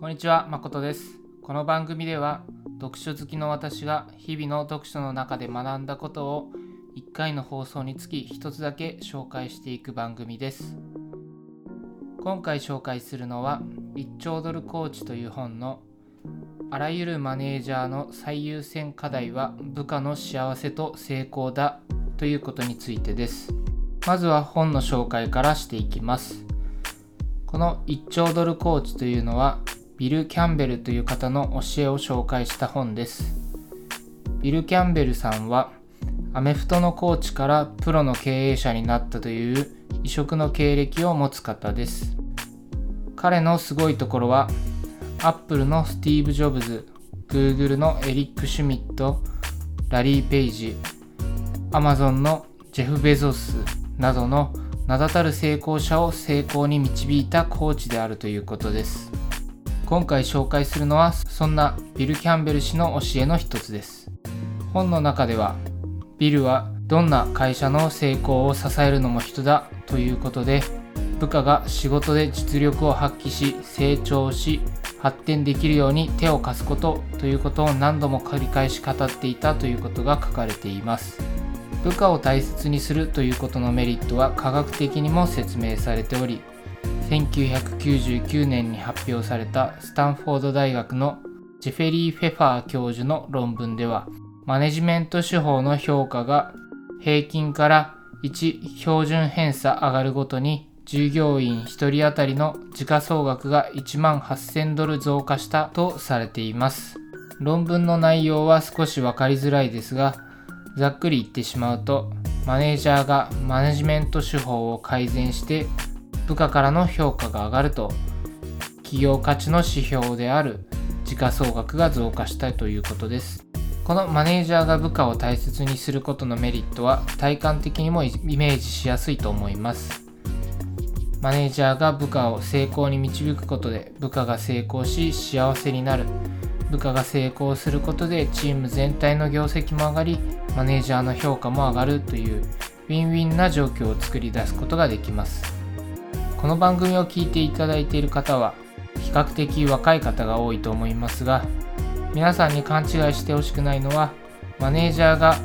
こんにちは、誠です。この番組では、読書好きの私が日々の読書の中で学んだことを1回の放送につき1つだけ紹介していく番組です。今回紹介するのは、1兆ドルコーチという本のあらゆるマネージャーの最優先課題は部下の幸せと成功だということについてです。まずは本の紹介からしていきます。この1兆ドルコーチというのはビル・キャンベルという方の教えを紹介した本です。ビル・キャンベルさんはアメフトのコーチからプロの経営者になったという異色の経歴を持つ方です。彼のすごいところはアップルのスティーブ・ジョブズ、Google のエリック・シュミット、ラリー・ペイジ、アマゾンのジェフ・ベゾスなどの名だたる成功者を成功に導いたコーチであるということです。今回紹介するのはそんなビル・キャンベル氏の教えの一つです。本の中ではビルはどんな会社の成功を支えるのも人だということで部下が仕事で実力を発揮し成長し発展できるように手を貸すことということを何度も繰り返し語っていたということが書かれています。部下を大切にするということのメリットは科学的にも説明されており1999年に発表されたスタンフォード大学のジェフェリー・フェファー教授の論文ではマネジメント手法の評価が平均から1標準偏差上がるごとに従業員1人当たりの時価総額が1万8000ドル増加したとされています。論文の内容は少し分かりづらいですがざっくり言ってしまうとマネージャーがマネジメント手法を改善して部下からの評価が上がると企業価値の指標である時価総額が増加したということです。このマネージャーが部下を大切にすることのメリットは体感的にもイメージしやすいと思います。マネージャーが部下を成功に導くことで部下が成功し幸せになる。部下が成功することでチーム全体の業績も上がりマネージャーの評価も上がるというウィンウィンな状況を作り出すことができます。この番組を聞いていただいている方は比較的若い方が多いと思いますが皆さんに勘違いしてほしくないのはマネージャーが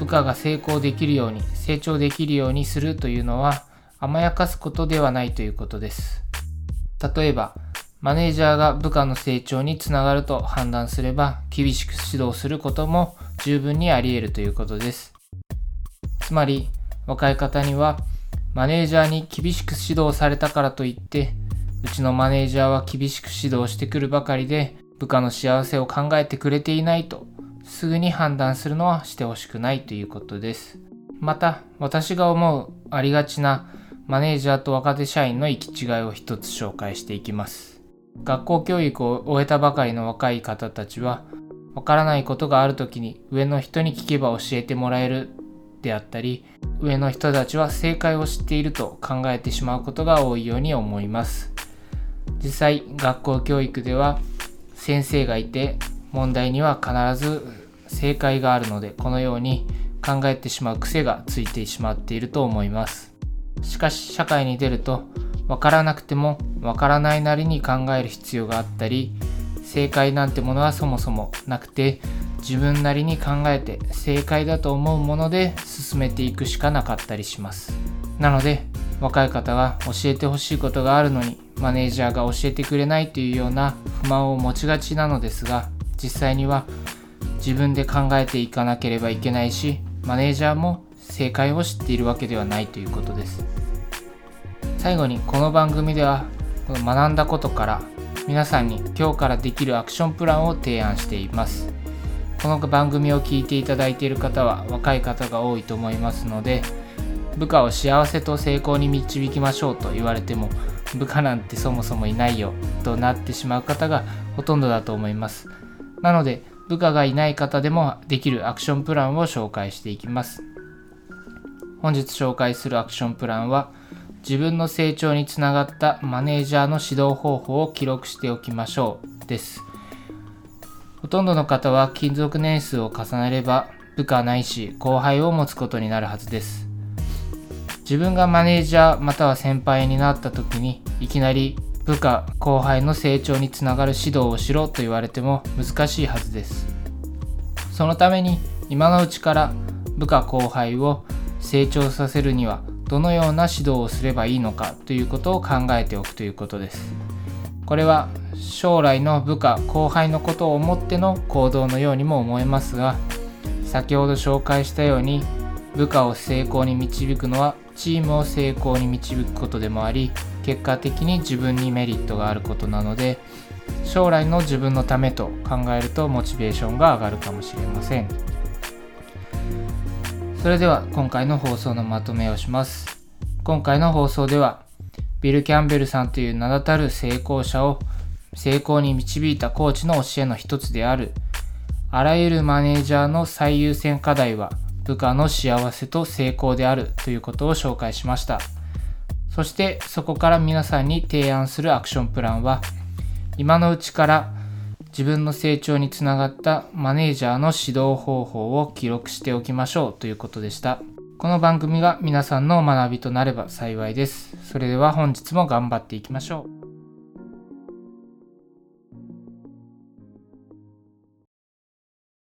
部下が成功できるように成長できるようにするというのは甘やかすことではないということです。例えばマネージャーが部下の成長につながると判断すれば厳しく指導することも十分にあり得るということです。つまり若い方にはマネージャーに厳しく指導されたからといってうちのマネージャーは厳しく指導してくるばかりで部下の幸せを考えてくれていないとすぐに判断するのはしてほしくないということです。また私が思うありがちなマネージャーと若手社員の行き違いを一つ紹介していきます。学校教育を終えたばかりの若い方たちはわからないことがある時に上の人に聞けば教えてもらえるであったり上の人たちは正解を知っていると考えてしまうことが多いように思います。実際学校教育では先生がいて問題には必ず正解があるのでこのように考えてしまう癖がついてしまっていると思います。しかし社会に出るとわからなくてもわからないなりに考える必要があったり正解なんてものはそもそもなくて自分なりに考えて正解だと思うもので進めていくしかなかったりします。なので若い方が教えてほしいことがあるのにマネージャーが教えてくれないというような不満を持ちがちなのですが実際には自分で考えていかなければいけないしマネージャーも正解を知っているわけではないということです。最後にこの番組ではこの学んだことから皆さんに今日からできるアクションプランを提案しています。この番組を聞いていただいている方は若い方が多いと思いますので部下を幸せと成功に導きましょうと言われても部下なんてそもそもいないよとなってしまう方がほとんどだと思います。なので部下がいない方でもできるアクションプランを紹介していきます。本日紹介するアクションプランは自分の成長につながったマネージャーの指導方法を記録しておきましょうです。ほとんどの方は勤続年数を重ねれば部下ないし後輩を持つことになるはずです。自分がマネージャーまたは先輩になった時にいきなり部下後輩の成長につながる指導をしろと言われても難しいはずです。そのために今のうちから部下後輩を成長させるにはどのような指導をすればいいのかということを考えておくということです。これは将来の部下後輩のことを思っての行動のようにも思えますが先ほど紹介したように部下を成功に導くのはチームを成功に導くことでもあり結果的に自分にメリットがあることなので将来の自分のためと考えるとモチベーションが上がるかもしれません。それでは今回の放送のまとめをします。今回の放送ではビル・キャンベルさんという名だたる成功者を成功に導いたコーチの教えの一つであるあらゆるマネージャーの最優先課題は部下の幸せと成功であるということを紹介しました。そしてそこから皆さんに提案するアクションプランは今のうちから自分の成長につながったマネージャーの指導方法を記録しておきましょうということでした。この番組が皆さんの学びとなれば幸いです。それでは本日も頑張っていきましょう。